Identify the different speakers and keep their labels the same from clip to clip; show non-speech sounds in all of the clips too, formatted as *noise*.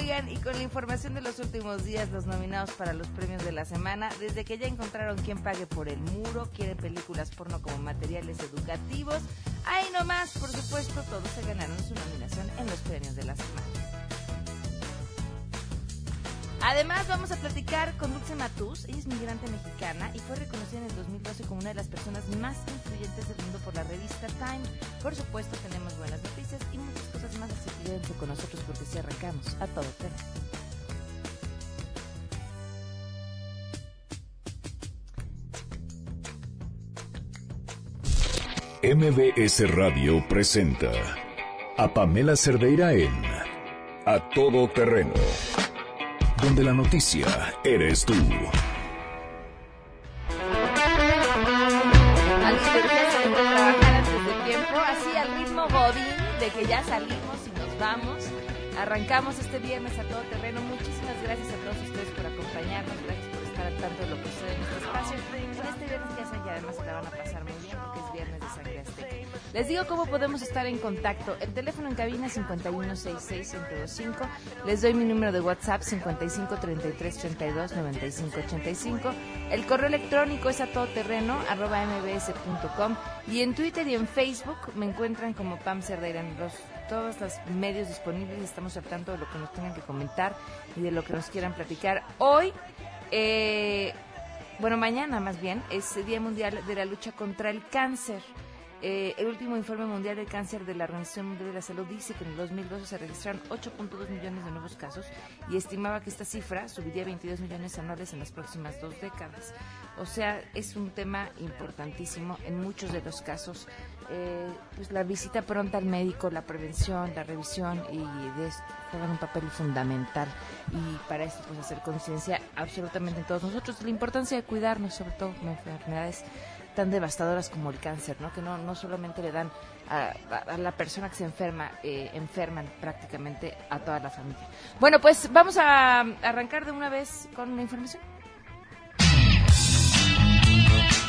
Speaker 1: Oigan, y con la información de los últimos días, los nominados para los premios de la semana, desde que ya encontraron quién pague por el muro, quieren películas porno como materiales educativos. Ahí nomás, por supuesto, todos se ganaron su nominación en los premios de la semana. Además, vamos a platicar con Dulce Matus. Ella es migrante mexicana y fue reconocida en el 2012 como una de las personas más influyentes del mundo por la revista Time. Por supuesto, tenemos buenas noticias y muchas cosas más, así que quédense con nosotros porque si arrancamos a todo tema.
Speaker 2: MBS Radio presenta a Pamela Cerdeira en A Todo Terreno donde la noticia eres tú.
Speaker 1: Antes de tiempo, así al ritmo godín de que ya salimos y nos vamos. Arrancamos este viernes a todo terreno. Muchísimas gracias a todos ustedes por acompañarnos, gracias por estar al tanto de lo que sucede en este espacio. En este viernes ya saben que además se la van a pasar muy bien porque es viernes. Les digo cómo podemos estar en contacto. El teléfono en cabina 5166-1025. Les doy mi número de WhatsApp 5533329585. El correo electrónico es a todoterreno arroba mbs.com. Y en Twitter y en Facebook me encuentran como Pam Cerdeira en los todos los medios disponibles estamos al de lo que nos tengan que comentar y de lo que nos quieran platicar. Hoy, eh, bueno, mañana más bien, es el Día Mundial de la Lucha contra el Cáncer. Eh, el último informe mundial del cáncer de la Organización Mundial de la Salud dice que en el 2012 se registraron 8.2 millones de nuevos casos y estimaba que esta cifra subiría a 22 millones anuales en las próximas dos décadas. O sea, es un tema importantísimo en muchos de los casos. Eh, pues la visita pronta al médico, la prevención, la revisión y de juegan un papel fundamental y para esto pues hacer conciencia absolutamente en todos nosotros la importancia de cuidarnos sobre todo en enfermedades tan devastadoras como el cáncer, ¿no? Que no, no solamente le dan a, la persona que se enferma, eh, enferman prácticamente a toda la familia. Bueno, pues vamos a arrancar de una vez con una información.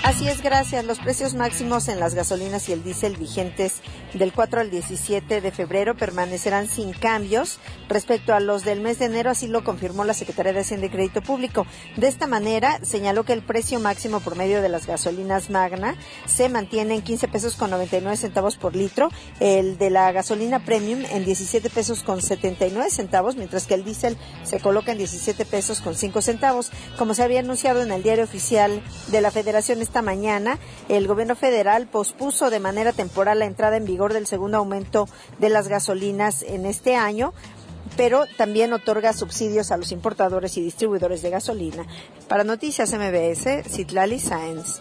Speaker 3: Así es, gracias. Los precios máximos en las gasolinas y el diésel vigentes del 4 al 17 de febrero permanecerán sin cambios respecto a los del mes de enero, así lo confirmó la Secretaría de Hacienda y Crédito Público. De esta manera, señaló que el precio máximo por medio de las gasolinas Magna se mantiene en 15 pesos con 99 centavos por litro, el de la gasolina Premium en 17 pesos con 79 centavos, mientras que el diésel se coloca en 17 pesos con 5 centavos. Como se había anunciado en el diario oficial de la Federación esta mañana, el gobierno federal pospuso de manera temporal la entrada en vigor del segundo aumento de las gasolinas en este año pero también otorga subsidios a los importadores y distribuidores de gasolina. Para Noticias MBS, Citlali Sáenz.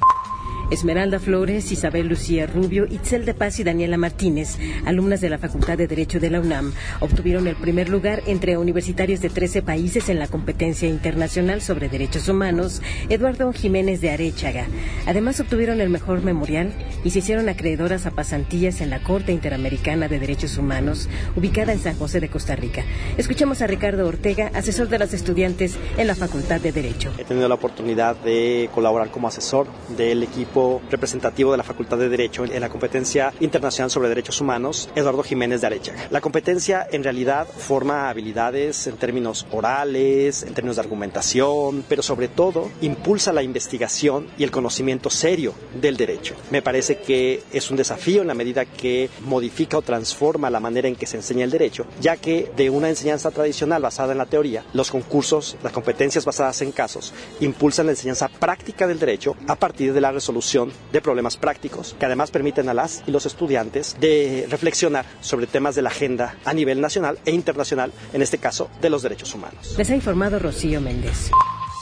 Speaker 4: Esmeralda Flores, Isabel Lucía Rubio, Itzel de Paz y Daniela Martínez, alumnas de la Facultad de Derecho de la UNAM, obtuvieron el primer lugar entre universitarios de 13 países en la competencia internacional sobre derechos humanos Eduardo Jiménez de Arechaga. Además obtuvieron el mejor memorial y se hicieron acreedoras a pasantías en la Corte Interamericana de Derechos Humanos, ubicada en San José de Costa Rica. Escuchemos a Ricardo Ortega, asesor de los estudiantes en la Facultad de Derecho.
Speaker 5: He tenido la oportunidad de colaborar como asesor del equipo representativo de la Facultad de Derecho en la competencia internacional sobre derechos humanos, Eduardo Jiménez de Arechaga. La competencia en realidad forma habilidades en términos orales, en términos de argumentación, pero sobre todo impulsa la investigación y el conocimiento serio del derecho. Me parece que es un desafío en la medida que modifica o transforma la manera en que se enseña el derecho, ya que de una enseñanza tradicional basada en la teoría, los concursos, las competencias basadas en casos, impulsan la enseñanza práctica del derecho a partir de la resolución de problemas prácticos que además permiten a las y los estudiantes de reflexionar sobre temas de la agenda a nivel nacional e internacional, en este caso de los derechos humanos.
Speaker 4: Les ha informado Rocío Méndez.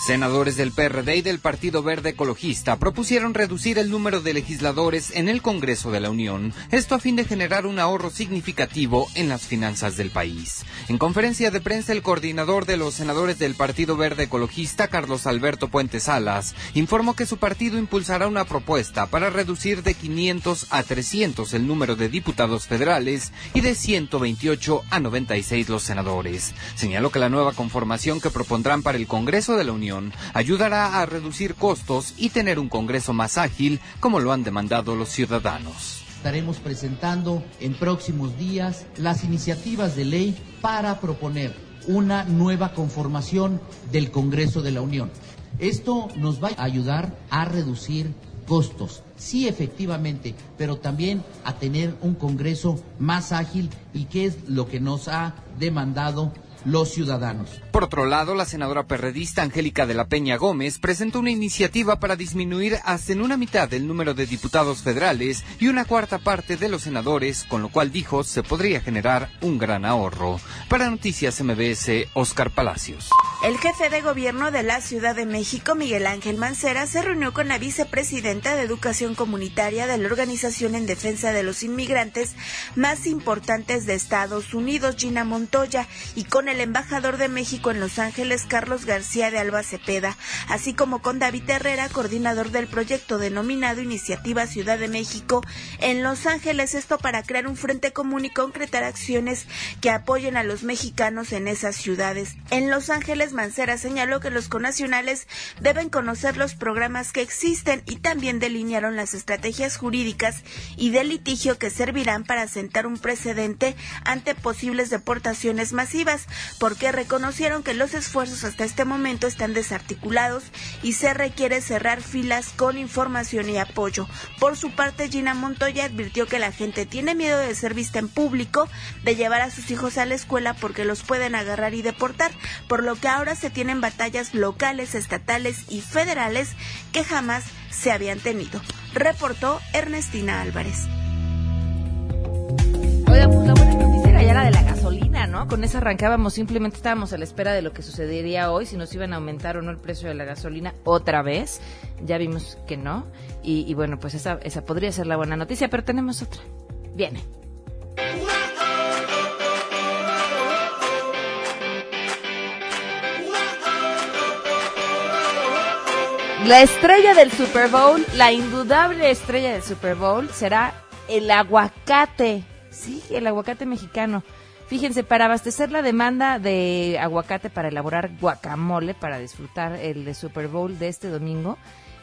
Speaker 6: Senadores del PRD y del Partido Verde Ecologista propusieron reducir el número de legisladores en el Congreso de la Unión, esto a fin de generar un ahorro significativo en las finanzas del país. En conferencia de prensa, el coordinador de los senadores del Partido Verde Ecologista, Carlos Alberto Puente Salas, informó que su partido impulsará una propuesta para reducir de 500 a 300 el número de diputados federales y de 128 a 96 los senadores. Señaló que la nueva conformación que propondrán para el Congreso de la Unión ayudará a reducir costos y tener un Congreso más ágil, como lo han demandado los ciudadanos.
Speaker 7: Estaremos presentando en próximos días las iniciativas de ley para proponer una nueva conformación del Congreso de la Unión. Esto nos va a ayudar a reducir costos, sí efectivamente, pero también a tener un Congreso más ágil y que es lo que nos ha demandado los ciudadanos.
Speaker 6: Por otro lado, la senadora perredista Angélica de la Peña Gómez presentó una iniciativa para disminuir hasta en una mitad el número de diputados federales y una cuarta parte de los senadores, con lo cual dijo se podría generar un gran ahorro. Para Noticias MBS, Oscar Palacios.
Speaker 8: El jefe de gobierno de la Ciudad de México, Miguel Ángel Mancera, se reunió con la vicepresidenta de Educación Comunitaria de la Organización en Defensa de los Inmigrantes más importantes de Estados Unidos, Gina Montoya, y con el embajador de México en Los Ángeles, Carlos García de Alba Cepeda, así como con David Herrera, coordinador del proyecto denominado Iniciativa Ciudad de México en Los Ángeles, esto para crear un frente común y concretar acciones que apoyen a los mexicanos en esas ciudades. En Los Ángeles, Mancera señaló que los conacionales deben conocer los programas que existen y también delinearon las estrategias jurídicas y de litigio que servirán para sentar un precedente ante posibles deportaciones masivas, porque reconocieron que los esfuerzos hasta este momento están desarticulados y se requiere cerrar filas con información y apoyo. Por su parte, Gina Montoya advirtió que la gente tiene miedo de ser vista en público, de llevar a sus hijos a la escuela porque los pueden agarrar y deportar, por lo que ahora se tienen batallas locales, estatales y federales que jamás se habían tenido. Reportó Ernestina Álvarez.
Speaker 1: Pues era de la ¿no? Con esa arrancábamos, simplemente estábamos a la espera de lo que sucedería hoy, si nos iban a aumentar o no el precio de la gasolina otra vez. Ya vimos que no. Y, y bueno, pues esa, esa podría ser la buena noticia, pero tenemos otra. Viene. La estrella del Super Bowl, la indudable estrella del Super Bowl será el aguacate. Sí, el aguacate mexicano. Fíjense, para abastecer la demanda de aguacate para elaborar guacamole, para disfrutar el de Super Bowl de este domingo,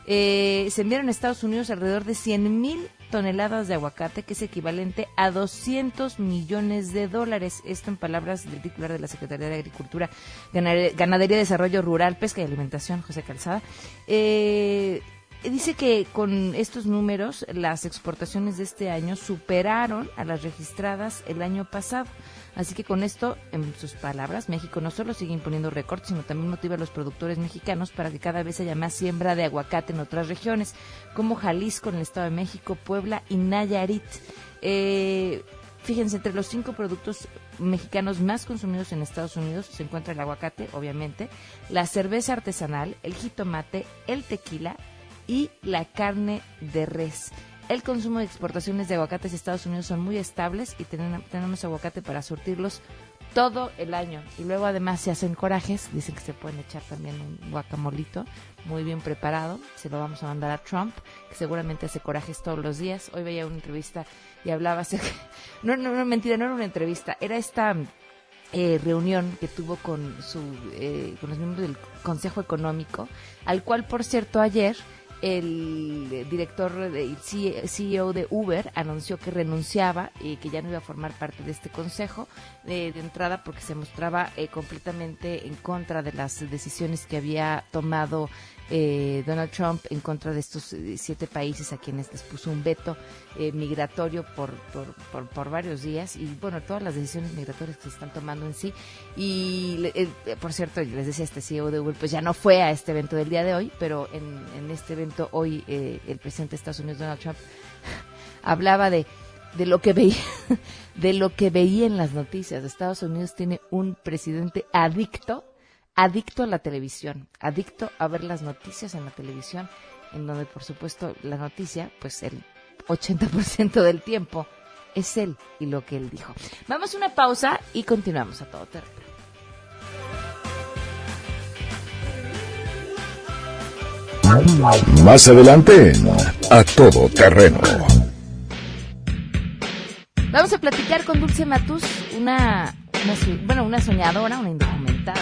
Speaker 1: eh, se enviaron a Estados Unidos alrededor de 100 mil toneladas de aguacate, que es equivalente a 200 millones de dólares. Esto en palabras del titular de la Secretaría de Agricultura, Ganadería, Desarrollo Rural, Pesca y Alimentación, José Calzada. Eh, dice que con estos números las exportaciones de este año superaron a las registradas el año pasado. Así que con esto, en sus palabras, México no solo sigue imponiendo récords, sino también motiva a los productores mexicanos para que cada vez haya más siembra de aguacate en otras regiones, como Jalisco en el Estado de México, Puebla y Nayarit. Eh, fíjense, entre los cinco productos mexicanos más consumidos en Estados Unidos se encuentra el aguacate, obviamente, la cerveza artesanal, el jitomate, el tequila y la carne de res. El consumo de exportaciones de aguacates a Estados Unidos son muy estables y tenemos aguacate para surtirlos todo el año. Y luego además se hacen corajes, dicen que se pueden echar también un guacamolito muy bien preparado. Se lo vamos a mandar a Trump, que seguramente hace corajes todos los días. Hoy veía una entrevista y hablaba, *laughs* no, no, no, mentira, no era una entrevista, era esta eh, reunión que tuvo con, su, eh, con los miembros del Consejo Económico, al cual, por cierto, ayer el director el CEO de Uber anunció que renunciaba y que ya no iba a formar parte de este consejo de entrada porque se mostraba eh, completamente en contra de las decisiones que había tomado eh, Donald Trump en contra de estos eh, siete países a quienes les puso un veto eh, migratorio por, por, por, varios días y bueno, todas las decisiones migratorias que se están tomando en sí. Y por cierto, les decía este CEO de Uber, pues ya no fue a este evento del día de hoy, pero en, en este evento hoy el presidente de Estados Unidos, Donald Trump, *laughs* hablaba de de lo que veía *laughs* de lo que veía en las noticias. Estados Unidos tiene un presidente adicto adicto a la televisión, adicto a ver las noticias en la televisión, en donde por supuesto la noticia, pues el 80% del tiempo es él y lo que él dijo. Vamos a una pausa y continuamos a todo terreno.
Speaker 2: Más adelante A Todo Terreno.
Speaker 1: Vamos a platicar con Dulce Matus, una, bueno, una soñadora, una indocumentada.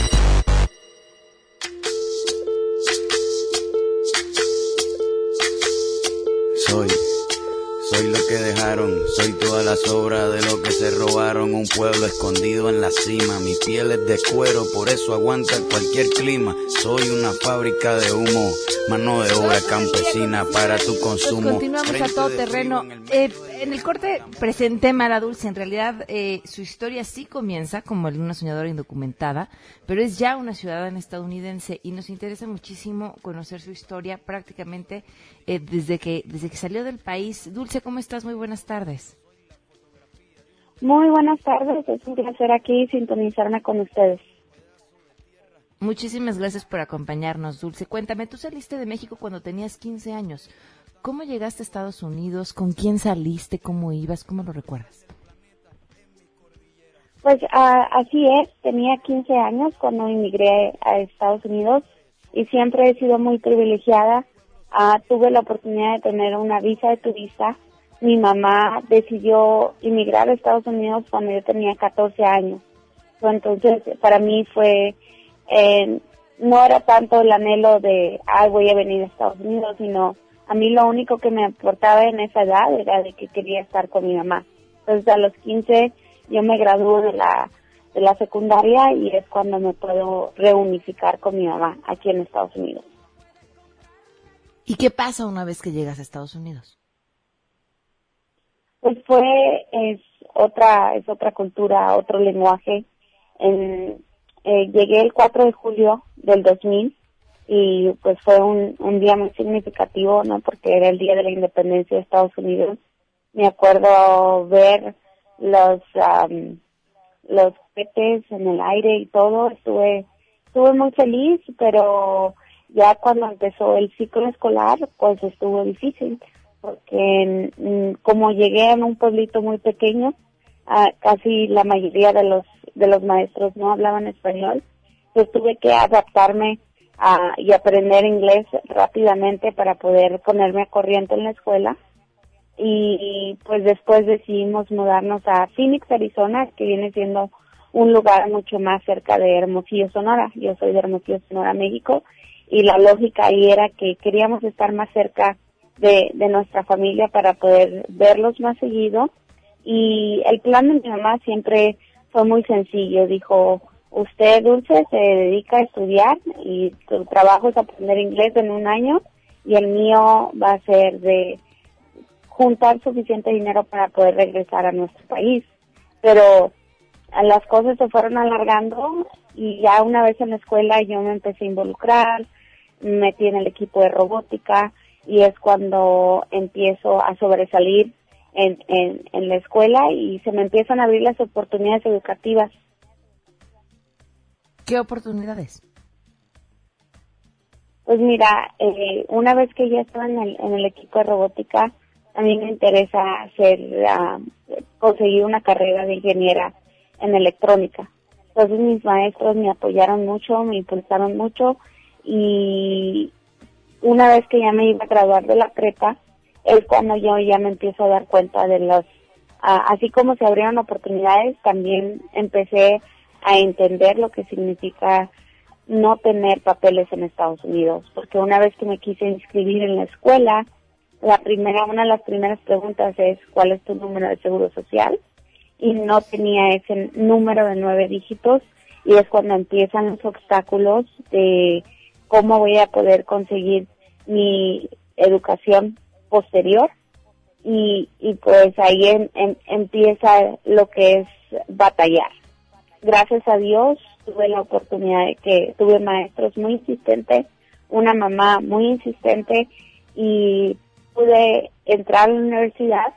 Speaker 9: Soy, soy lo que dejaron, soy toda la sobra de lo que se robaron, un pueblo escondido en la cima, mi piel es de cuero, por eso aguanta cualquier clima, soy una fábrica de humo, mano de obra campesina para tu consumo.
Speaker 1: Pues continuamos a todo terreno. Eh, en el corte presenté Mara Dulce. En realidad, eh, su historia sí comienza como una soñadora indocumentada, pero es ya una ciudadana estadounidense y nos interesa muchísimo conocer su historia prácticamente eh, desde que desde que salió del país. Dulce, ¿cómo estás? Muy buenas tardes.
Speaker 10: Muy buenas tardes. Es un placer aquí sintonizarme con ustedes.
Speaker 1: Muchísimas gracias por acompañarnos, Dulce. Cuéntame, tú saliste de México cuando tenías 15 años. ¿Cómo llegaste a Estados Unidos? ¿Con quién saliste? ¿Cómo ibas? ¿Cómo lo recuerdas?
Speaker 10: Pues ah, así es, tenía 15 años cuando emigré a Estados Unidos y siempre he sido muy privilegiada. Ah, tuve la oportunidad de tener una visa de turista. Mi mamá decidió emigrar a Estados Unidos cuando yo tenía 14 años. Entonces, para mí fue eh, no era tanto el anhelo de, ay, voy a venir a Estados Unidos, sino a mí lo único que me aportaba en esa edad era de que quería estar con mi mamá. Entonces a los 15 yo me gradué de la, de la secundaria y es cuando me puedo reunificar con mi mamá aquí en Estados Unidos.
Speaker 1: ¿Y qué pasa una vez que llegas a Estados Unidos?
Speaker 10: Pues fue, es otra, es otra cultura, otro lenguaje. En, eh, llegué el 4 de julio del 2000 y pues fue un, un día muy significativo, ¿no? Porque era el día de la independencia de Estados Unidos. Me acuerdo ver los um, los petes en el aire y todo. Estuve estuve muy feliz, pero ya cuando empezó el ciclo escolar, pues estuvo difícil, porque mm, como llegué en un pueblito muy pequeño, casi la mayoría de los de los maestros no hablaban español, pues tuve que adaptarme a, y aprender inglés rápidamente para poder ponerme a corriente en la escuela. Y pues después decidimos mudarnos a Phoenix, Arizona, que viene siendo un lugar mucho más cerca de Hermosillo, Sonora. Yo soy de Hermosillo, Sonora, México. Y la lógica ahí era que queríamos estar más cerca de, de nuestra familia para poder verlos más seguido y el plan de mi mamá siempre fue muy sencillo. Dijo, usted, Dulce, se dedica a estudiar y su trabajo es aprender inglés en un año y el mío va a ser de juntar suficiente dinero para poder regresar a nuestro país. Pero las cosas se fueron alargando y ya una vez en la escuela yo me empecé a involucrar, me metí en el equipo de robótica y es cuando empiezo a sobresalir en, en, en la escuela y se me empiezan a abrir las oportunidades educativas.
Speaker 1: ¿Qué oportunidades?
Speaker 10: Pues mira, eh, una vez que ya estaba en el, en el equipo de robótica, a mí me interesa hacer, conseguir una carrera de ingeniera en electrónica. Entonces mis maestros me apoyaron mucho, me impulsaron mucho y una vez que ya me iba a graduar de la prepa, es cuando yo ya me empiezo a dar cuenta de los, así como se abrieron oportunidades, también empecé a entender lo que significa no tener papeles en Estados Unidos, porque una vez que me quise inscribir en la escuela, la primera, una de las primeras preguntas es cuál es tu número de seguro social y no tenía ese número de nueve dígitos y es cuando empiezan los obstáculos de cómo voy a poder conseguir mi educación posterior y, y pues ahí empieza lo que es batallar. Gracias a Dios tuve la oportunidad de que tuve maestros muy insistentes, una mamá muy insistente y pude entrar a la universidad,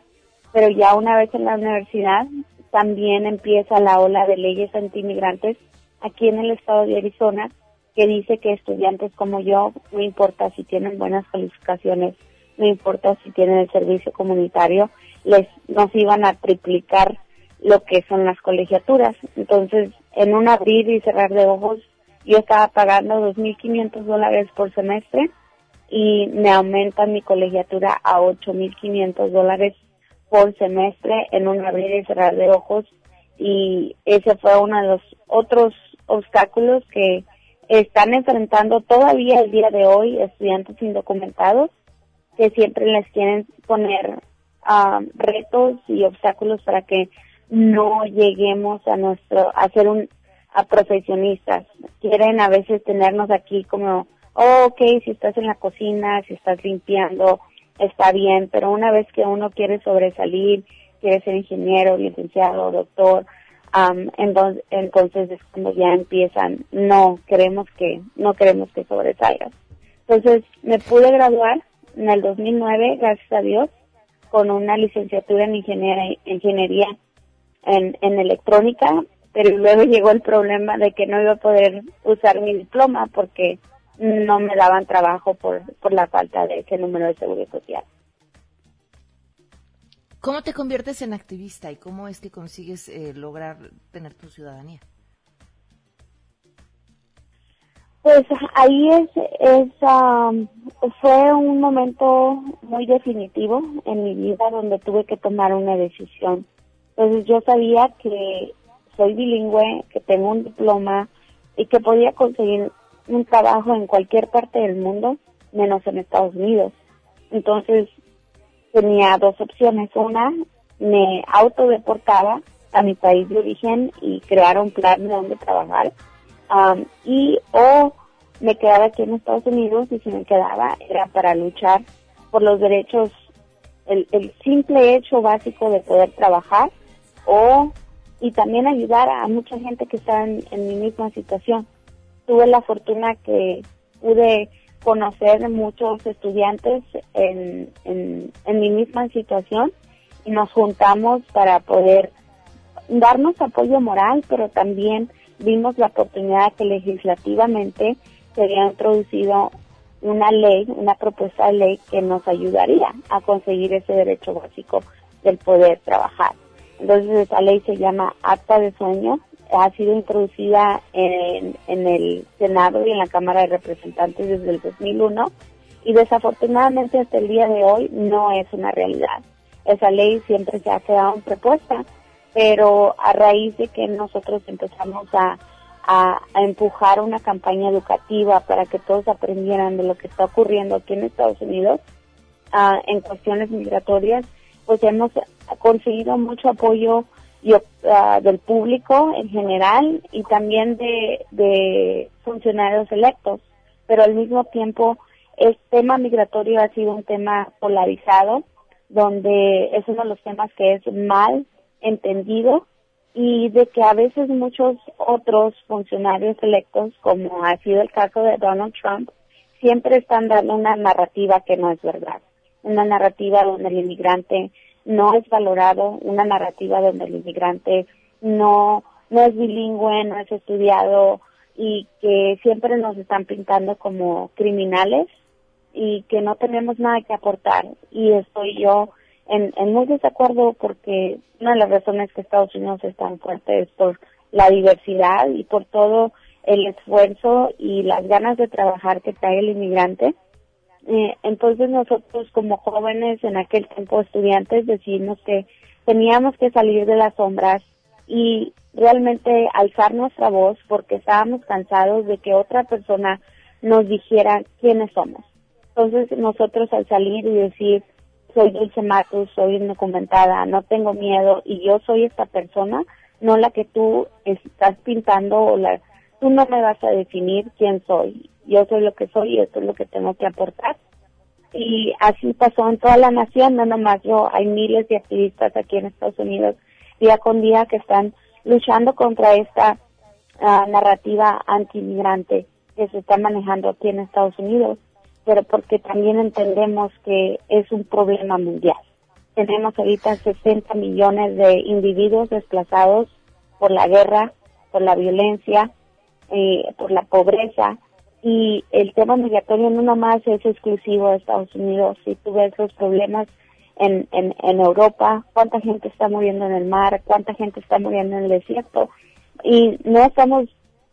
Speaker 10: pero ya una vez en la universidad también empieza la ola de leyes antiinmigrantes aquí en el estado de Arizona que dice que estudiantes como yo, no importa si tienen buenas calificaciones, no importa si tienen el servicio comunitario, les nos iban a triplicar lo que son las colegiaturas. Entonces, en un abrir y cerrar de ojos, yo estaba pagando 2.500 dólares por semestre y me aumentan mi colegiatura a 8.500 dólares por semestre en un abrir y cerrar de ojos y ese fue uno de los otros obstáculos que están enfrentando todavía el día de hoy estudiantes indocumentados que siempre les quieren poner ah, retos y obstáculos para que no lleguemos a nuestro a ser un a profesionistas. Quieren a veces tenernos aquí como oh, ok si estás en la cocina si estás limpiando está bien pero una vez que uno quiere sobresalir quiere ser ingeniero licenciado doctor entonces, entonces es cuando ya empiezan no queremos que no queremos que sobresalgas entonces me pude graduar en el 2009 gracias a Dios con una licenciatura en ingeniería, ingeniería en, en electrónica, pero luego llegó el problema de que no iba a poder usar mi diploma porque no me daban trabajo por, por la falta de ese número de seguridad social.
Speaker 1: ¿Cómo te conviertes en activista y cómo es que consigues eh, lograr tener tu ciudadanía?
Speaker 10: Pues ahí es, es um, fue un momento muy definitivo en mi vida donde tuve que tomar una decisión. Entonces yo sabía que soy bilingüe, que tengo un diploma y que podía conseguir un trabajo en cualquier parte del mundo, menos en Estados Unidos. Entonces tenía dos opciones. Una, me autodeportaba a mi país de origen y crear un plan de dónde trabajar y o me quedaba aquí en Estados Unidos y si me quedaba era para luchar por los derechos, el, el simple hecho básico de poder trabajar o y también ayudar a mucha gente que está en, mi misma situación. Tuve la fortuna que pude conocer muchos estudiantes en, en, mi misma situación y nos juntamos para poder darnos apoyo moral, pero también vimos la oportunidad que legislativamente se había introducido una ley, una propuesta de ley que nos ayudaría a conseguir ese derecho básico del poder trabajar. Entonces esa ley se llama Acta de Sueño, ha sido introducida en, en el Senado y en la Cámara de Representantes desde el 2001 y desafortunadamente hasta el día de hoy no es una realidad. Esa ley siempre se ha quedado en propuesta pero a raíz de que nosotros empezamos a, a, empujar una campaña educativa para que todos aprendieran de lo que está ocurriendo aquí en Estados Unidos uh, en cuestiones migratorias, pues hemos conseguido mucho apoyo uh, del público en general y también de, de funcionarios electos, pero al mismo tiempo el tema migratorio ha sido un tema polarizado, donde es uno de los temas que es mal entendido y de que a veces muchos otros funcionarios electos, como ha sido el caso de Donald Trump, siempre están dando una narrativa que no es verdad, una narrativa donde el inmigrante no es valorado, una narrativa donde el inmigrante no, no es bilingüe, no es estudiado y que siempre nos están pintando como criminales y que no tenemos nada que aportar. Y estoy yo en, en muy desacuerdo porque una de las razones que Estados Unidos es tan fuerte es por la diversidad y por todo el esfuerzo y las ganas de trabajar que trae el inmigrante. Eh, entonces nosotros como jóvenes en aquel tiempo estudiantes decidimos que teníamos que salir de las sombras y realmente alzar nuestra voz porque estábamos cansados de que otra persona nos dijera quiénes somos. Entonces nosotros al salir y decir soy Dulce Matus, soy indocumentada, no tengo miedo y yo soy esta persona, no la que tú estás pintando o la tú no me vas a definir quién soy. Yo soy lo que soy y esto es lo que tengo que aportar. Y así pasó en toda la nación, no nomás yo, hay miles de activistas aquí en Estados Unidos día con día que están luchando contra esta uh, narrativa anti-inmigrante que se está manejando aquí en Estados Unidos pero porque también entendemos que es un problema mundial. Tenemos ahorita 60 millones de individuos desplazados por la guerra, por la violencia, eh, por la pobreza y el tema migratorio no nomás es exclusivo de Estados Unidos. Si tú ves los problemas en, en, en Europa, cuánta gente está muriendo en el mar, cuánta gente está muriendo en el desierto. Y no estamos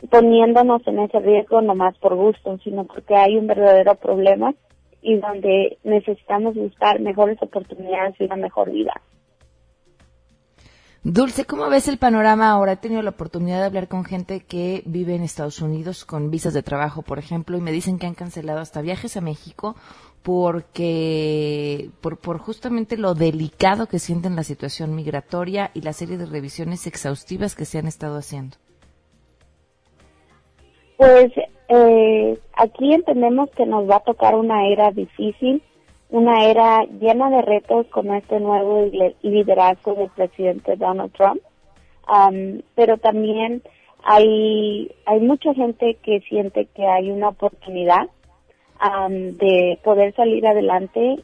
Speaker 10: poniéndonos en ese riesgo nomás por gusto, sino porque hay un verdadero problema y donde necesitamos buscar mejores oportunidades y una mejor vida.
Speaker 1: Dulce, ¿cómo ves el panorama ahora? He tenido la oportunidad de hablar con gente que vive en Estados Unidos con visas de trabajo, por ejemplo, y me dicen que han cancelado hasta viajes a México porque por, por justamente lo delicado que sienten la situación migratoria y la serie de revisiones exhaustivas que se han estado haciendo.
Speaker 10: Pues eh, aquí entendemos que nos va a tocar una era difícil, una era llena de retos con este nuevo liderazgo del presidente Donald Trump, pero también hay, hay mucha gente que siente que hay una oportunidad de poder salir adelante.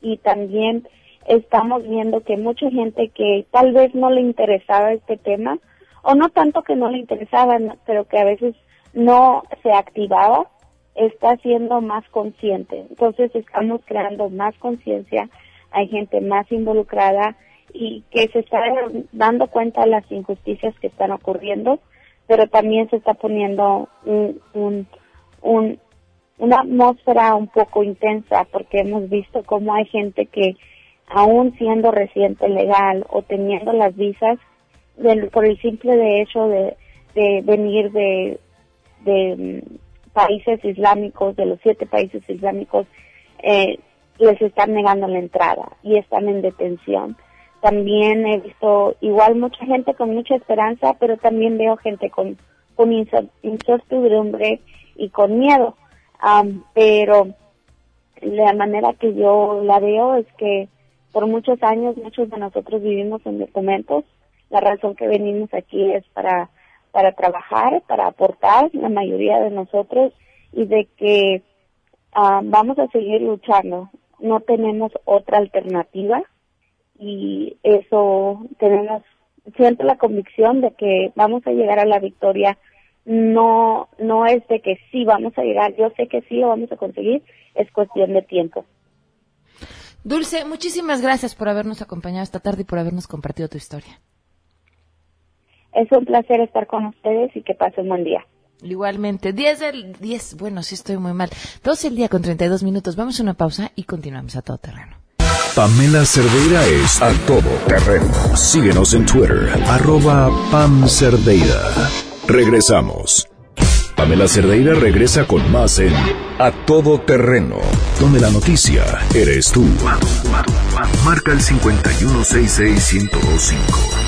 Speaker 10: Y también estamos viendo que mucha gente que tal vez no le interesaba este tema, o no tanto que no le interesaba, pero que a veces no se activaba, está siendo más consciente. Entonces estamos creando más conciencia, hay gente más involucrada y que se está dando cuenta de las injusticias que están ocurriendo, pero también se está poniendo un, un, un, una atmósfera un poco intensa porque hemos visto cómo hay gente que aún siendo residente legal o teniendo las visas por el simple de hecho de, venir de, países islámicos, de los siete países islámicos, eh, les están negando la entrada y están en detención. También he visto igual mucha gente con mucha esperanza, pero también veo gente con, con incertidumbre y con miedo pero la manera que yo la veo es que por muchos años muchos de nosotros vivimos en documentos. La razón que venimos aquí es para, para trabajar, para aportar, la mayoría de nosotros, y de que vamos a seguir luchando. No tenemos otra alternativa y eso tenemos, siento la convicción de que vamos a llegar a la victoria no, no es de que sí vamos a llegar, yo sé que sí lo vamos a conseguir, es cuestión de tiempo.
Speaker 1: Dulce, muchísimas gracias por habernos acompañado esta tarde y por habernos compartido tu historia.
Speaker 10: Es un placer estar con ustedes y que pasen buen día.
Speaker 1: Igualmente, 10 del 10, bueno, sí estoy muy mal. 12 el día con 32 minutos. Vamos a una pausa y continuamos a todo terreno.
Speaker 2: Pamela Cerdeira es a todo terreno. Síguenos en Twitter, arroba Pam Cerdeira. Regresamos. Pamela Cerdeira regresa con más en A Todo Terreno, donde la noticia eres tú. Marca el 5166125.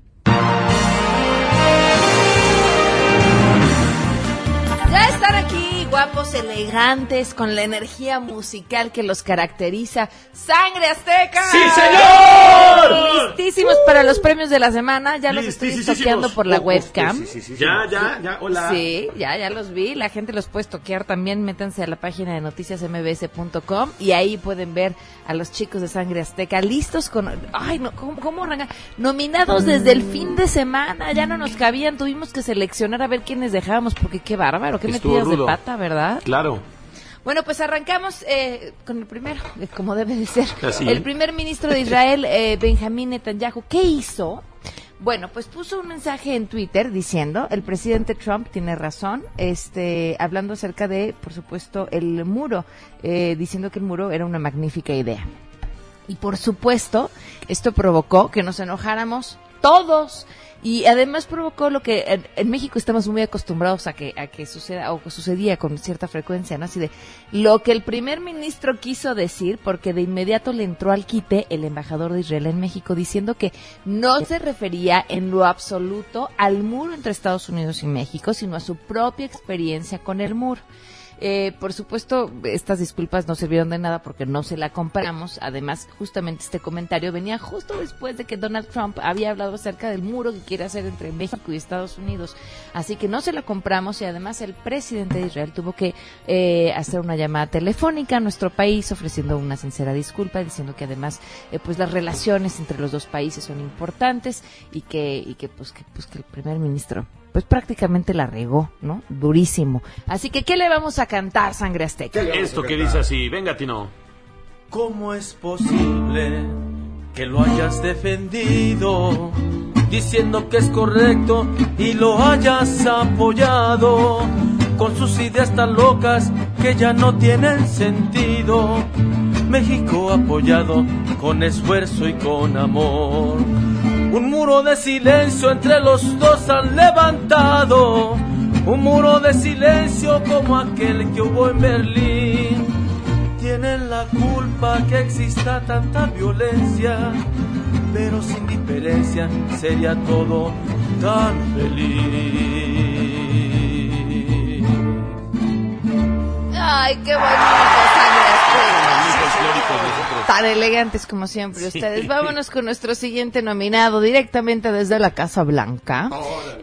Speaker 1: Elegantes, con la energía musical que los caracteriza. ¡Sangre Azteca!
Speaker 11: ¡Sí, señor!
Speaker 1: Listísimos para los premios de la semana. Ya los estoy toqueando por la webcam.
Speaker 11: ya, ya, ya, hola.
Speaker 1: Sí, ya, ya los vi. La gente los puede toquear también. Métanse a la página de noticiasmbs.com y ahí pueden ver a los chicos de Sangre Azteca listos con... ¡Ay, no! ¿Cómo, cómo Nominados desde el fin de semana. Ya no nos cabían. Tuvimos que seleccionar a ver quiénes dejábamos porque qué bárbaro. Qué metidas de pata, ¿verdad?
Speaker 11: Claro.
Speaker 1: Bueno, pues arrancamos eh, con el primero, eh, como debe de ser. El primer ministro de Israel, eh, Benjamín Netanyahu, ¿qué hizo? Bueno, pues puso un mensaje en Twitter diciendo, el presidente Trump tiene razón, este, hablando acerca de, por supuesto, el muro, diciendo que el muro era una magnífica idea. Y por supuesto, esto provocó que nos enojáramos todos y además provocó lo que en, México estamos muy acostumbrados a que, a que suceda o que sucedía con cierta frecuencia, ¿no? Así de lo que el primer ministro quiso decir, porque de inmediato le entró al quite el embajador de Israel en México diciendo que no se refería en lo absoluto al muro entre Estados Unidos y México, sino a su propia experiencia con el muro. Eh, por supuesto, estas disculpas no sirvieron de nada porque no se la compramos. Además, justamente este comentario venía justo después de que Donald Trump había hablado acerca del muro que quiere hacer entre México y Estados Unidos. Así que no se la compramos y además el presidente de Israel tuvo que eh, hacer una llamada telefónica a nuestro país ofreciendo una sincera disculpa, diciendo que además eh, pues las relaciones entre los dos países son importantes y que y que pues que pues que el primer ministro pues prácticamente la regó, ¿no? Durísimo. Así que, ¿qué le vamos a cantar, Sangre Azteca?
Speaker 11: Esto que dice así, venga, Tino.
Speaker 12: ¿Cómo es posible que lo hayas defendido? Diciendo que es correcto y lo hayas apoyado con sus ideas tan locas que ya no tienen sentido. México apoyado con esfuerzo y con amor. Un muro de silencio entre los dos han levantado. Un muro de silencio como aquel que hubo en Berlín. Tienen la culpa que exista tanta violencia, pero sin diferencia sería todo tan feliz.
Speaker 1: Ay, qué bonito. Tan elegantes como siempre ustedes. Vámonos con nuestro siguiente nominado directamente desde la Casa Blanca.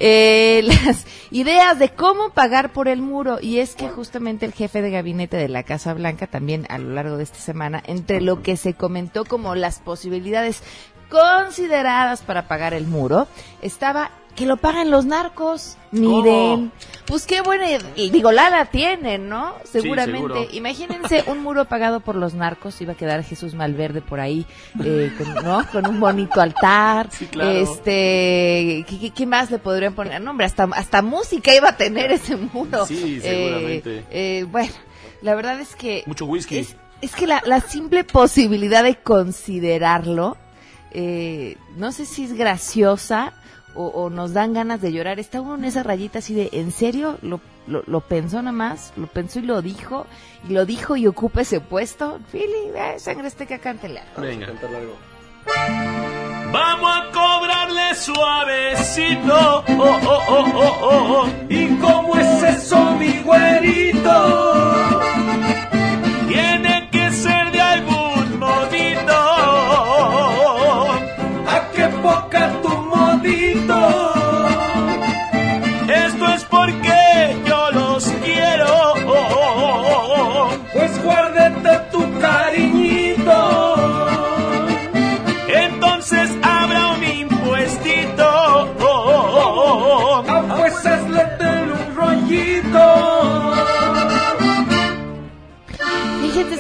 Speaker 1: Eh, *laughs* las ideas de cómo pagar por el muro. Y es que justamente el jefe de gabinete de la Casa Blanca también a lo largo de esta semana, entre lo que se comentó como las posibilidades consideradas para pagar el muro, estaba que lo paguen los narcos. Miren, pues qué buena, digo, Lala tienen, ¿no? Seguramente.
Speaker 11: seguro.
Speaker 1: Imagínense *laughs* un muro pagado por los narcos, iba a quedar Jesús Malverde por ahí, eh, con, ¿no? Con un bonito altar.
Speaker 11: claro.
Speaker 1: Este, ¿qué, qué- qué más le podrían poner? No, hombre, hasta, hasta música iba a tener ese muro.
Speaker 11: Sí,
Speaker 1: Eh,
Speaker 11: seguramente.
Speaker 1: eh, bueno, la verdad es que
Speaker 11: Mucho whisky.
Speaker 1: es, es que la, la simple posibilidad de considerarlo, eh, no sé si es graciosa o, o nos dan ganas de llorar. Está uno en esa rayita así de, ¿en serio? ¿Lo, lo, lo pensó nada más? ¿Lo pensó y lo dijo? ¿Y lo dijo y ocupa ese puesto? Philly, eh, sangre azteca, cántele algo.
Speaker 11: Venga.
Speaker 12: Vamos a cobrarle suavecito. Oh, oh, oh, oh, oh, oh. ¿Y cómo es eso, mi güerito?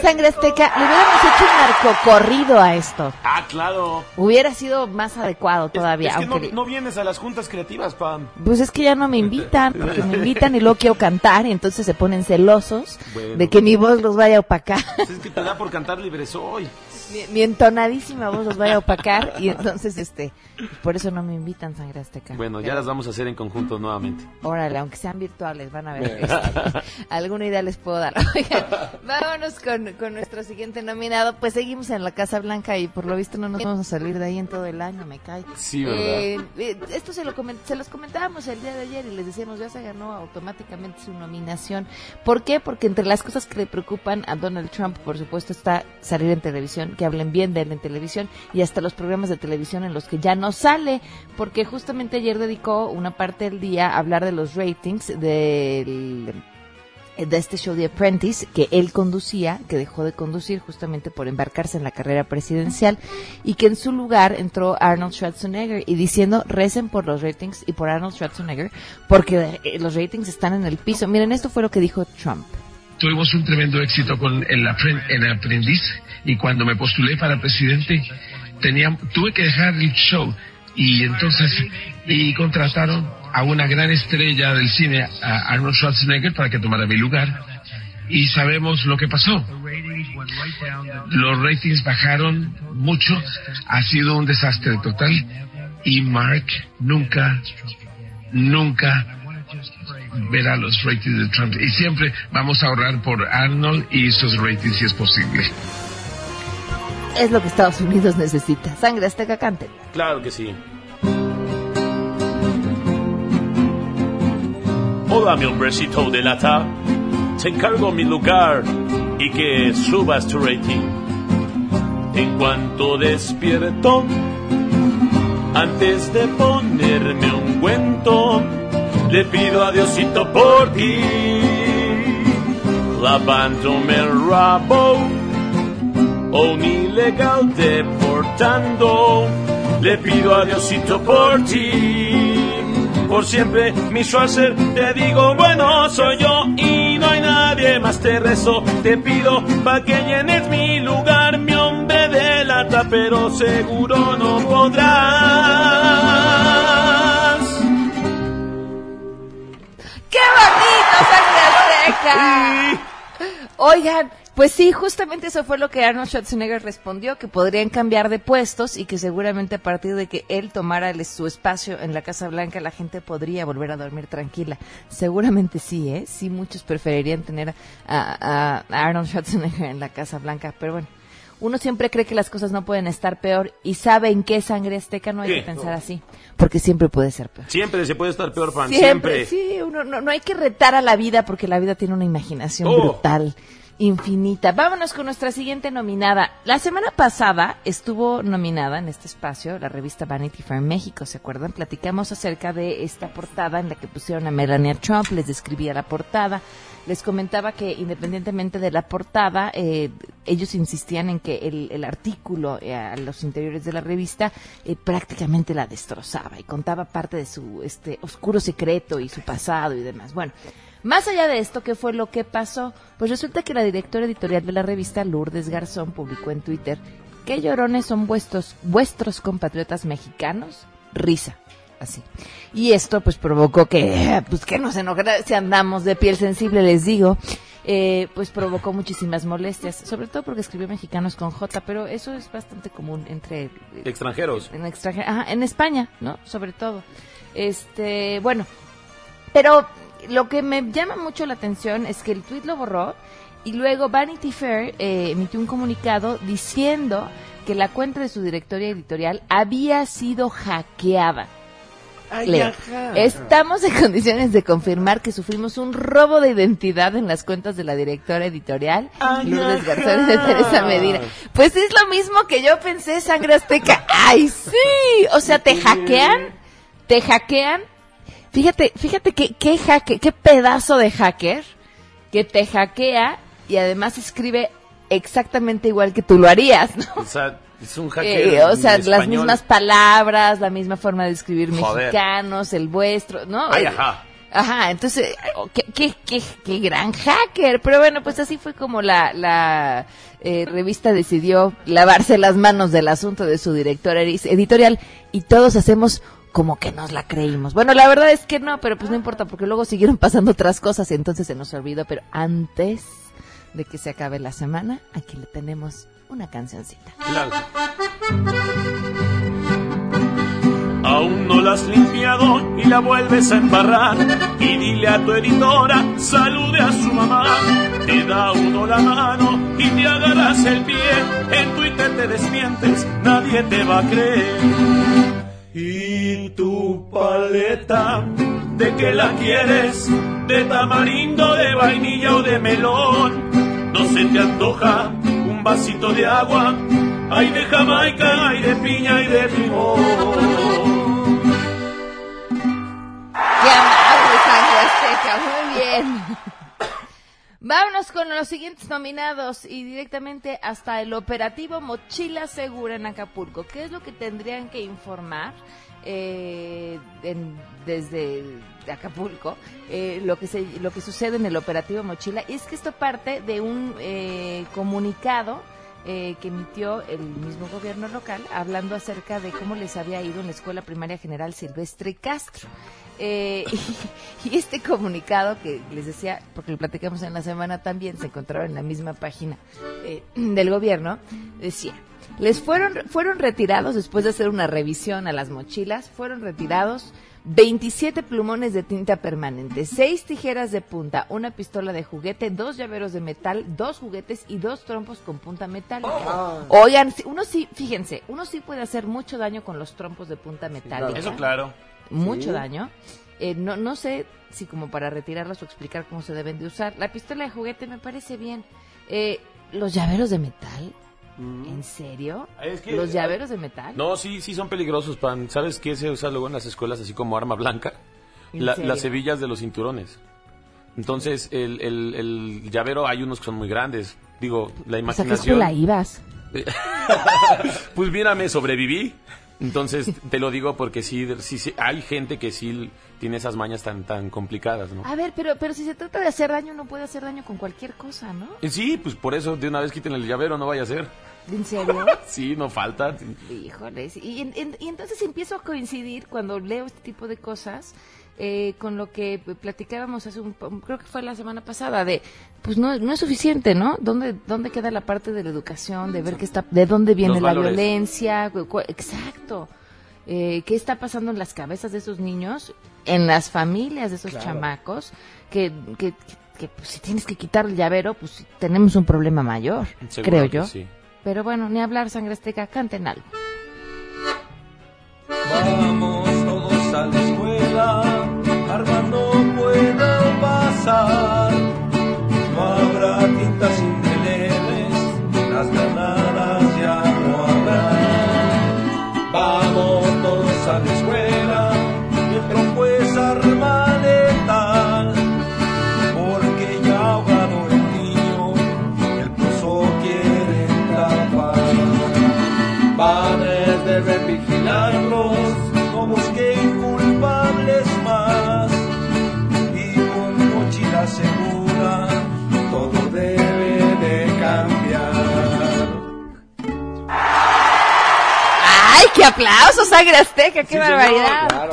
Speaker 1: Sangre azteca, le hubiéramos hecho un narcocorrido a esto.
Speaker 11: Ah, claro.
Speaker 1: Hubiera sido más adecuado todavía,
Speaker 11: es que
Speaker 1: aunque...
Speaker 11: no, no vienes a las juntas creativas, Pam.
Speaker 1: Pues es que ya no me invitan, porque me invitan y luego quiero cantar y entonces se ponen celosos
Speaker 11: Bueno.
Speaker 1: de que mi voz los vaya a opacar,
Speaker 11: Pues es que te da por cantar libre soy.
Speaker 1: Mi, mi entonadísima voz los vaya a opacar y entonces este, por eso no me invitan sangre azteca.
Speaker 11: Bueno, ya las vamos a hacer en conjunto nuevamente.
Speaker 1: Órale, aunque sean virtuales, van a ver. este, alguna idea les puedo dar. Oigan, vámonos con, con nuestro siguiente nominado. Pues seguimos en la Casa Blanca y por lo visto no nos vamos a salir de ahí en todo el año, me cae.
Speaker 11: Sí, ¿verdad?
Speaker 1: Eh, eh, esto se lo se los comentábamos el día de ayer y les decíamos ya se ganó automáticamente su nominación. ¿Por qué? Porque entre las cosas que le preocupan a Donald Trump, por supuesto, está salir en televisión, que hablen bien de él en televisión y hasta los programas de televisión en los que ya no sale, porque justamente ayer dedicó una parte del día a hablar de los ratings del de este show de Apprentice que él conducía, que dejó de conducir justamente por embarcarse en la carrera presidencial y que en su lugar entró Arnold Schwarzenegger y diciendo recen por los ratings y por Arnold Schwarzenegger porque eh, los ratings están en el piso. Miren, esto fue lo que dijo Trump.
Speaker 13: Tuvimos un tremendo éxito con el, apren- el aprendiz y cuando me postulé para presidente tenía, tuve que dejar el show y entonces y contrataron a una gran estrella del cine, a Arnold Schwarzenegger, para que tomara mi lugar y sabemos lo que pasó. Los ratings bajaron mucho, ha sido un desastre total y Mark nunca, nunca verá los ratings de Trump y siempre vamos a ahorrar por Arnold y sus ratings si es posible.
Speaker 1: Es lo que Estados Unidos necesita. Sangre azteca cante.
Speaker 11: Claro que sí. O dame un besito de lata. te encargo mi lugar y que subas tu rating. En cuanto despierto, antes de ponerme un cuento, le pido a Diosito por ti. Lavándome el rabo, o un ilegal deportando, le pido a Diosito por ti. Por siempre, mi Schwarzer, te digo, bueno, soy yo y no hay nadie más. Te rezo, te pido pa' que llenes mi lugar, mi hombre de lata, pero seguro no podrás.
Speaker 1: Oigan, pues sí, justamente eso fue lo que Arnold Schwarzenegger respondió, que podrían cambiar de puestos y que seguramente a partir de que él tomara su espacio en la Casa Blanca, la gente podría volver a dormir tranquila. Seguramente sí, ¿eh? Sí, muchos preferirían tener a, a Arnold Schwarzenegger en la Casa Blanca, pero bueno. Uno siempre cree que las cosas no pueden estar peor y sabe en qué sangre azteca no hay
Speaker 11: ¿Qué?
Speaker 1: que pensar así, porque siempre puede ser peor.
Speaker 11: Siempre se puede estar peor, fan.
Speaker 1: Siempre,
Speaker 11: Siempre.
Speaker 1: sí, uno, no, no hay que retar a la vida porque la vida tiene una imaginación
Speaker 11: Oh.
Speaker 1: brutal, infinita. Vámonos con nuestra siguiente nominada. La semana pasada estuvo nominada en este espacio la revista Vanity Fair México, ¿se acuerdan? Platicamos acerca de esta portada en la que pusieron a Melania Trump, les describía la portada. Les comentaba que independientemente de la portada, eh, ellos insistían en que el, artículo eh, a los interiores de la revista eh, prácticamente la destrozaba y contaba parte de su este oscuro secreto y su pasado y demás. Bueno, más allá de esto, ¿qué fue lo que pasó? Pues resulta que la directora editorial de la revista, Lourdes Garzón, publicó en Twitter, ¿qué llorones son vuestros, vuestros compatriotas mexicanos? Risa. Así. Y esto pues provocó que, *laughs* pues que nos enojara, si andamos de piel sensible, les digo, eh, pues provocó muchísimas molestias, sobre todo porque escribió mexicanos con J, pero eso es bastante común entre eh,
Speaker 11: Extranjeros.
Speaker 1: en ajá, en España, ¿no? Sobre todo. Este, bueno, pero lo que me llama mucho la atención es que el tweet lo borró y luego Vanity Fair eh, emitió un comunicado diciendo que la cuenta de su directoria editorial había sido hackeada. Leo, Estamos en *laughs* condiciones de confirmar que sufrimos un robo de identidad en las cuentas de la directora editorial, Lourdes Garzón de Teresa Medina. Pues es lo mismo que yo pensé, Sangre Azteca. ¡Ay, sí! O sea, te hackean, te hackean. Fíjate, fíjate que, qué hacke- qué pedazo de hacker que te hackea y además escribe exactamente igual que tú lo harías, ¿no?
Speaker 11: O sea, es un hacker.
Speaker 1: Eh, o sea, las mismas palabras, la misma forma de escribir
Speaker 11: Joder.
Speaker 1: mexicanos, el vuestro, ¿no?
Speaker 11: Ay,
Speaker 1: Eh,
Speaker 11: ajá.
Speaker 1: Ajá, entonces, oh, qué, qué, qué, qué gran hacker. Pero bueno, pues así fue como la, la eh, revista decidió lavarse las manos del asunto de su directora edi- editorial y todos hacemos como que nos la creímos. Bueno, la verdad es que no, pero pues no importa porque luego siguieron pasando otras cosas y entonces se nos olvidó. Pero antes de que se acabe la semana, aquí le tenemos una cancioncita.
Speaker 11: Aún no la has limpiado y la vuelves a embarrar. Y dile a tu editora, salude a su mamá. Te da uno la mano y te agarras el pie. En Twitter te desmientes, nadie te va a creer. Y tu paleta, ¿de qué la quieres? ¿De tamarindo, de vainilla o de melón? ¿No se te antoja vasito de agua? Hay de Jamaica, hay de piña y de limón.
Speaker 1: ¡Qué amable, Sangre Azteca! Muy bien. Vámonos con los siguientes nominados y directamente hasta el operativo Mochila Segura en Acapulco. ¿Qué es lo que tendrían que informar eh, en- desde Acapulco? Eh, lo, que se, lo que sucede en el operativo Mochila es que esto parte de un eh, comunicado eh, que emitió el mismo gobierno local hablando acerca de cómo les había ido en la Escuela Primaria General Silvestre Castro. Eh, *laughs* y, este comunicado que les decía, porque lo platicamos en la semana también, se encontraba en la misma página eh, del gobierno, decía, les fueron, fueron retirados después de hacer una revisión a las mochilas, fueron retirados 27 plumones de tinta permanente, 6 tijeras de punta, una pistola de juguete, dos llaveros de metal, dos juguetes y dos trompos con punta metálica.
Speaker 11: Oh.
Speaker 1: Oigan, uno sí, fíjense, uno sí puede hacer mucho daño con los trompos de punta metálica.
Speaker 11: Eso claro.
Speaker 1: mucho
Speaker 14: Sí.
Speaker 1: daño. Eh, no, no sé si como para retirarlas o explicar cómo se deben de usar. La pistola de juguete me parece bien. Eh, los llaveros de metal. ¿En serio?
Speaker 11: Es que-
Speaker 1: ¿Los llaveros de metal?
Speaker 11: No, sí, sí son peligrosos, pan. ¿Sabes qué se usa luego en las escuelas así como arma blanca?
Speaker 1: ¿En
Speaker 11: La- las hebillas de los cinturones. Entonces, el, el, el llavero hay unos que son muy grandes. Digo, la
Speaker 1: O sea, ¿qué
Speaker 11: imaginación...
Speaker 1: escuela ibas? *laughs*
Speaker 11: pues mírame, sobreviví. Entonces, te lo digo porque sí, sí, sí, hay gente que sí tiene esas mañas tan, tan complicadas, ¿no?
Speaker 1: A ver, pero, pero si se trata de hacer daño, uno puede hacer daño con cualquier cosa, ¿no?
Speaker 11: Sí, pues por eso de una vez quiten el llavero, no vaya a ser.
Speaker 1: ¿En serio? *laughs*
Speaker 11: Sí, no falta.
Speaker 1: Híjoles. Y, en- en- y entonces empiezo a coincidir cuando leo este tipo de cosas eh, con lo que platicábamos hace un, creo que fue la semana pasada de, pues no, no es suficiente, ¿no? ¿Dónde, dónde queda la parte de la educación, de ver qué está, de dónde viene la violencia, exacto. Eh, qué está pasando en las cabezas de esos niños, en las familias de esos
Speaker 14: Claro.
Speaker 1: chamacos, que, que, que- que, pues, si tienes que quitar el llavero, pues tenemos un problema mayor,
Speaker 11: Seguro
Speaker 1: creo yo.
Speaker 11: sí.
Speaker 1: Pero bueno, ni hablar, sangre azteca, canten algo.
Speaker 15: Vamos todos a la escuela, Armando pueda pasar.
Speaker 1: Sangre azteca! ¡Qué
Speaker 15: Sí, señor,
Speaker 1: barbaridad!
Speaker 15: claro.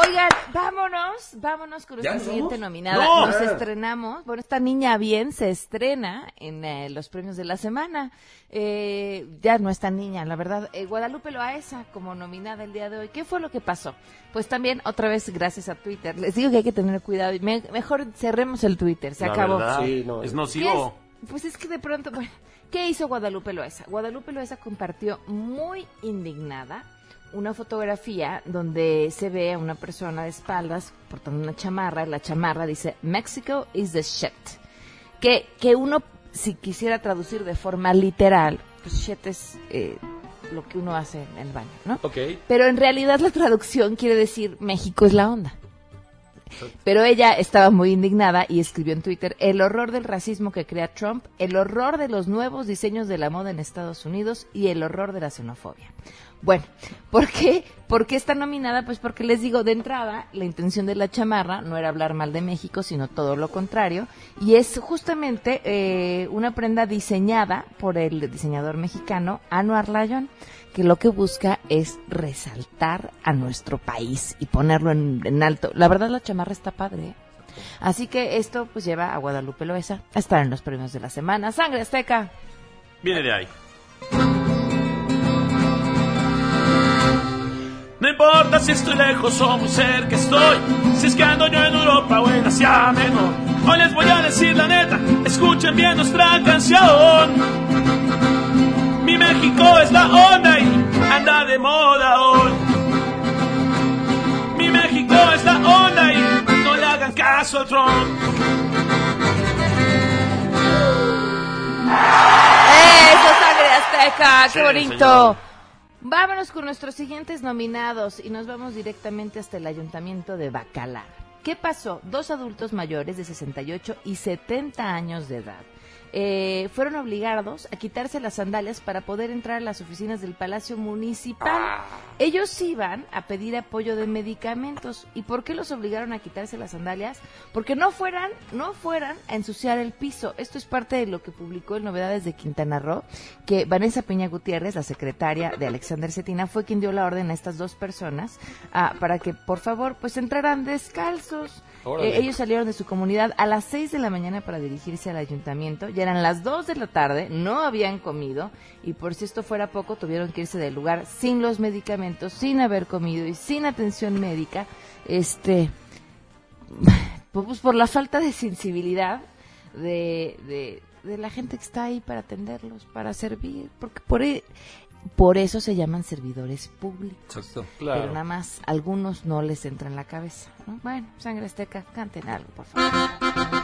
Speaker 1: Oigan, vámonos, vámonos con
Speaker 15: ¿Ya
Speaker 1: nuestra siguiente nominada.
Speaker 15: ¡No!
Speaker 1: Nos estrenamos. Bueno, esta niña bien se estrena en eh, los premios de la semana. Eh, ya no es tan niña, la verdad. Eh, Guadalupe Loaesa como nominada el día de hoy. ¿Qué fue lo que pasó? Pues también, otra vez, gracias a Twitter. Les digo que hay que tener cuidado. me- mejor cerremos el Twitter. Se
Speaker 11: La
Speaker 1: acabó.
Speaker 11: verdad, es nocivo.
Speaker 1: ¿Qué es? Pues es que de pronto, bueno, ¿qué hizo Guadalupe Loesa? Guadalupe Loesa compartió muy indignada una fotografía donde se ve a una persona de espaldas portando una chamarra. La chamarra dice Mexico is the shit. Que, que uno, si quisiera traducir de forma literal, pues shit es eh, lo que uno hace en el baño, ¿no?
Speaker 11: Ok.
Speaker 1: Pero en realidad la traducción quiere decir México es la onda. Pero ella estaba muy indignada y escribió en Twitter el horror del racismo que crea Trump, el horror de los nuevos diseños de la moda en Estados Unidos y el horror de la xenofobia. Bueno, *laughs* ¿por qué? ¿Por qué está nominada? Pues porque les digo, de entrada, la intención de la chamarra no era hablar mal de México, sino todo lo contrario. Y es justamente eh, una prenda diseñada por el diseñador mexicano Anuar Layón, que lo que busca es resaltar a nuestro país y ponerlo en, alto. La verdad, la chamarra está padre. ¿eh? Así que esto pues lleva a Guadalupe Loesa a estar en los premios de la semana. ¡Sangre Azteca!
Speaker 11: Viene de ahí.
Speaker 16: No importa si estoy lejos o muy cerca estoy, si es que ando yo en Europa o en Asia Menor. Hoy les voy a decir la neta, escuchen bien nuestra canción. Mi México es la onda y anda de moda hoy. Mi México es la onda y no le hagan caso al Trump.
Speaker 1: ¡Eso, Sangre Azteca! ¡Qué
Speaker 16: Sí,
Speaker 1: bonito!
Speaker 16: señor.
Speaker 1: Vámonos con nuestros siguientes nominados y nos vamos directamente hasta el ayuntamiento de Bacalar. ¿Qué pasó? Dos adultos mayores de 68 y 70 años de edad eh, fueron obligados a quitarse las sandalias para poder entrar a las oficinas del Palacio Municipal. Ellos iban a pedir apoyo de medicamentos. ¿Y por qué los obligaron a quitarse las sandalias? Porque no fueran, no fueran a ensuciar el piso. Esto es parte de lo que publicó en Novedades de Quintana Roo, que Vanessa Peña Gutiérrez, la secretaria de Alexander Cetina, fue quien dio la orden a estas dos personas ah, para que, por favor, pues entraran descalzos. Eh, ellos salieron de su comunidad a las 6 de la mañana para dirigirse al ayuntamiento. Ya eran las 2 de la tarde, no habían comido y por si esto fuera poco tuvieron que irse del lugar sin los medicamentos, sin haber comido y sin atención médica. Este, pues por la falta de sensibilidad de, de, de la gente que está ahí para atenderlos, para servir, porque por e- Por eso se llaman servidores públicos.
Speaker 14: Exacto.
Speaker 11: Claro.
Speaker 1: Pero nada más, algunos no les entra en la cabeza. ¿no? Bueno, Sangre Azteca, canten algo, por favor.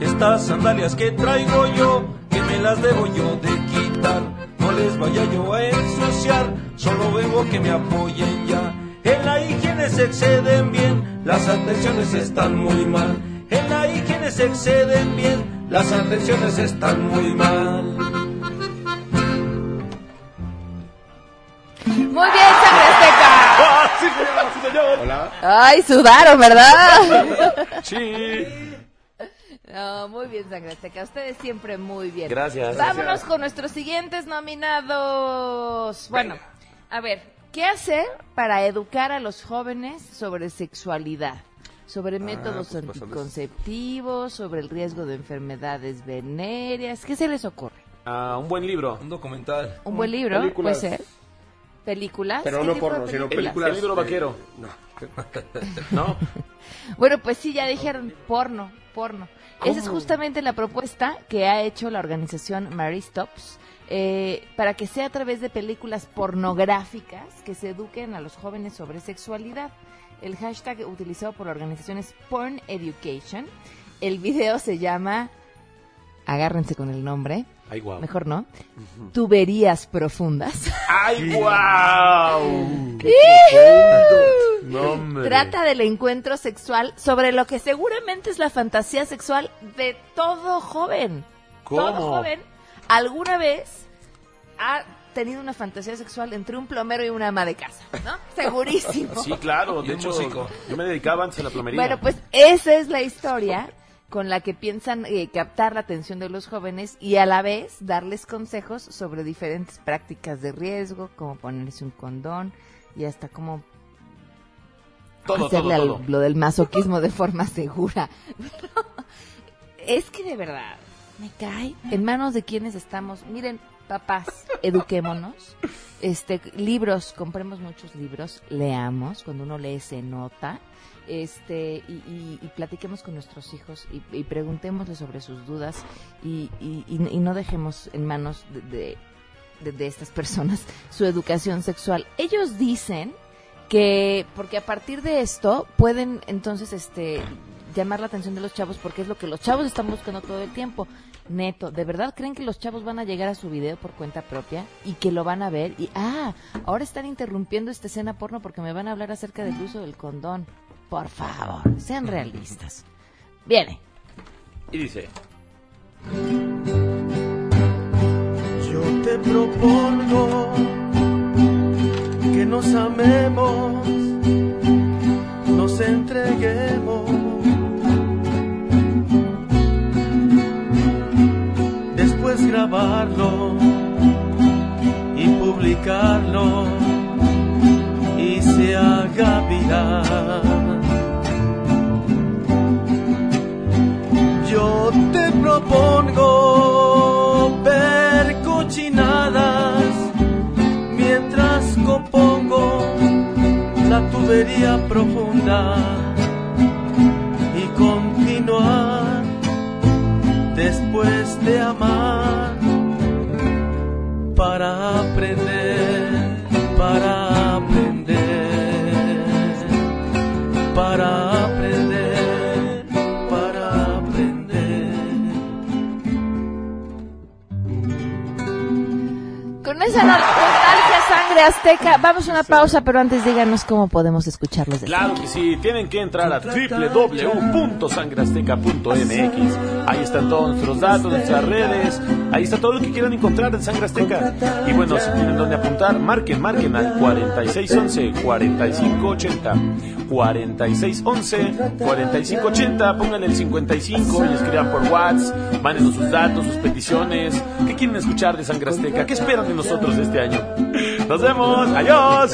Speaker 12: Estas sandalias que traigo yo, que me las debo yo de quitar. No les vaya yo a ensuciar, solo vengo que me apoyen ya. En la higiene se exceden bien, las atenciones están muy mal. En la higiene se exceden bien, las atenciones están muy mal.
Speaker 1: Muy bien, Sangre Azteca.
Speaker 11: ¡Ah, sí, señor! ¡Sí, señor!
Speaker 14: Hola.
Speaker 1: Ay, sudaron, ¿verdad?
Speaker 11: Sí.
Speaker 1: No, muy bien, Sangre Azteca. Ustedes siempre muy bien.
Speaker 11: Gracias.
Speaker 1: Vámonos
Speaker 11: Gracias.
Speaker 1: con nuestros siguientes nominados. Bueno, a ver, ¿qué hacer para educar a los jóvenes sobre sexualidad? Sobre métodos
Speaker 14: pues,
Speaker 1: anticonceptivos, sobre el riesgo de enfermedades venéreas. ¿Qué se les ocurre?
Speaker 11: Ah, un buen libro.
Speaker 14: Un documental.
Speaker 1: ¿Un buen libro?
Speaker 14: Películas.
Speaker 1: Puede ser. ¿Películas?
Speaker 14: Pero
Speaker 1: ¿Qué
Speaker 14: no porno, sino
Speaker 1: películas?
Speaker 11: El libro
Speaker 14: de-
Speaker 11: vaquero.
Speaker 14: No. *laughs*
Speaker 11: ¿No?
Speaker 1: Bueno, pues sí, ya dijeron porno, porno. Esa es justamente la propuesta que ha hecho la organización Mary Stops eh, para que sea a través de películas pornográficas que se eduquen a los jóvenes sobre sexualidad. El hashtag utilizado por la organización es Porn Education. El video se llama, agárrense con el nombre,
Speaker 11: Ay,
Speaker 1: mejor no, Tuberías Profundas. *laughs*
Speaker 11: ¡Ay! No, hombre.
Speaker 1: Trata del encuentro sexual sobre lo que seguramente es la fantasía sexual de todo joven. Todo
Speaker 11: ¿Cómo?
Speaker 1: joven alguna vez ha tenido una fantasía sexual entre un plomero y una ama de casa, ¿no? *laughs* Segurísimo.
Speaker 11: Sí, claro. De hecho, yo me dedicaba antes a la plomería.
Speaker 1: Bueno, pues esa es la historia con la que piensan eh, captar la atención de los jóvenes y a la vez darles consejos sobre diferentes prácticas de riesgo, como ponerse un condón y hasta cómo
Speaker 11: Todo,
Speaker 1: hacerle
Speaker 11: todo,
Speaker 1: al-
Speaker 11: todo.
Speaker 1: lo del masoquismo de forma segura. *laughs* es que de verdad, me cae en manos de quienes estamos. Miren, papás, eduquémonos. Este, libros, compremos muchos libros, leamos, cuando uno lee se nota. Este, y, platiquemos con nuestros hijos y, y preguntémosles sobre sus dudas y, no dejemos en manos de, de, de estas personas *laughs* su educación sexual. Ellos dicen que porque a partir de esto pueden entonces este llamar la atención de los chavos porque es lo que los chavos están buscando todo el tiempo. Neto, ¿de verdad creen que los chavos van a llegar a su video por cuenta propia y que lo van a ver? Y, ah, ahora están interrumpiendo esta escena porno porque me van a hablar acerca del uso del condón. Por favor, sean realistas. Viene.
Speaker 11: Y dice...
Speaker 12: Yo te propongo que nos amemos, nos entreguemos. Grabarlo y publicarlo y se haga viral. Yo te propongo ver cochinadas mientras compongo la tubería profunda y continuar después de amar para aprender, para aprender, para aprender, para aprender.
Speaker 1: Con esa nostalgia sangre azteca, vamos a una pausa, pero antes díganos cómo podemos escucharlos. de
Speaker 11: Claro que sí, tienen que entrar a www.sangreazteca.mx. Ahí están todos nuestros datos, nuestras redes. Ahí está todo lo que quieran encontrar en Sangre Azteca. Y bueno, si tienen donde apuntar, marquen, marquen al 4611-4580. 4611-4580. Pónganle el 55 y escriban por WhatsApp. Mándenos sus datos, sus peticiones. ¿Qué quieren escuchar de Sangre Azteca? ¿Qué esperan de nosotros este año? Nos vemos. Adiós.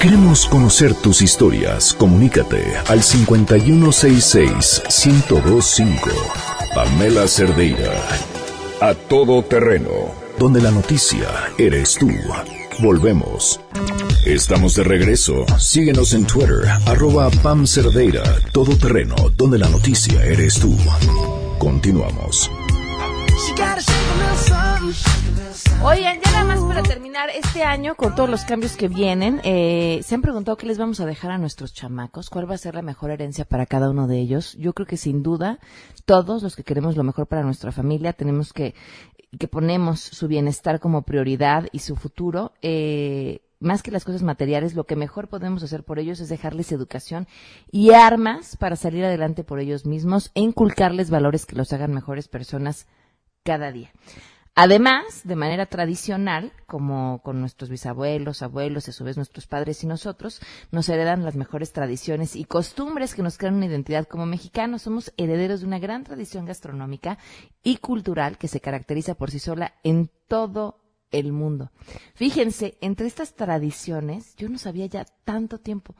Speaker 2: Queremos conocer tus historias. Comunícate al 5166-1025. Pamela Cerdeira. A todo terreno. Donde la noticia eres tú. Volvemos. Estamos de regreso. Síguenos en Twitter, arroba Pam Cerdeira, todo terreno, donde la noticia eres tú. Continuamos.
Speaker 1: Oigan, ya nada más para terminar este año con todos los cambios que vienen, eh, se han preguntado qué les vamos a dejar a nuestros chamacos, cuál va a ser la mejor herencia para cada uno de ellos. Yo creo que sin duda todos los que queremos lo mejor para nuestra familia tenemos que que ponemos su bienestar como prioridad y su futuro. Eh, más que las cosas materiales, lo que mejor podemos hacer por ellos es dejarles educación y armas para salir adelante por ellos mismos e inculcarles valores que los hagan mejores personas cada día. Además, de manera tradicional, como con nuestros bisabuelos, abuelos, a su vez nuestros padres y nosotros, nos heredan las mejores tradiciones y costumbres que nos crean una identidad como mexicanos. Somos herederos de una gran tradición gastronómica y cultural que se caracteriza por sí sola en todo el mundo. Fíjense, entre estas tradiciones, yo no sabía ya tanto tiempo,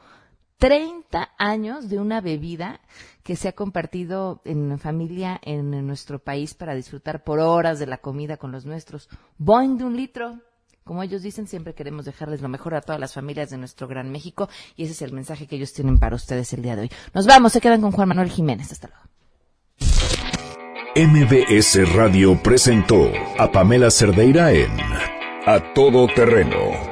Speaker 1: 30 años de una bebida que se ha compartido en familia en nuestro país para disfrutar por horas de la comida con los nuestros. Boing de un litro. Como ellos dicen, siempre queremos dejarles lo mejor a todas las familias de nuestro gran México y ese es el mensaje que ellos tienen para ustedes el día de hoy. Nos vamos, se quedan con Juan Manuel Jiménez. Hasta luego.
Speaker 2: MBS Radio presentó a Pamela Cerdeira en A Todo Terreno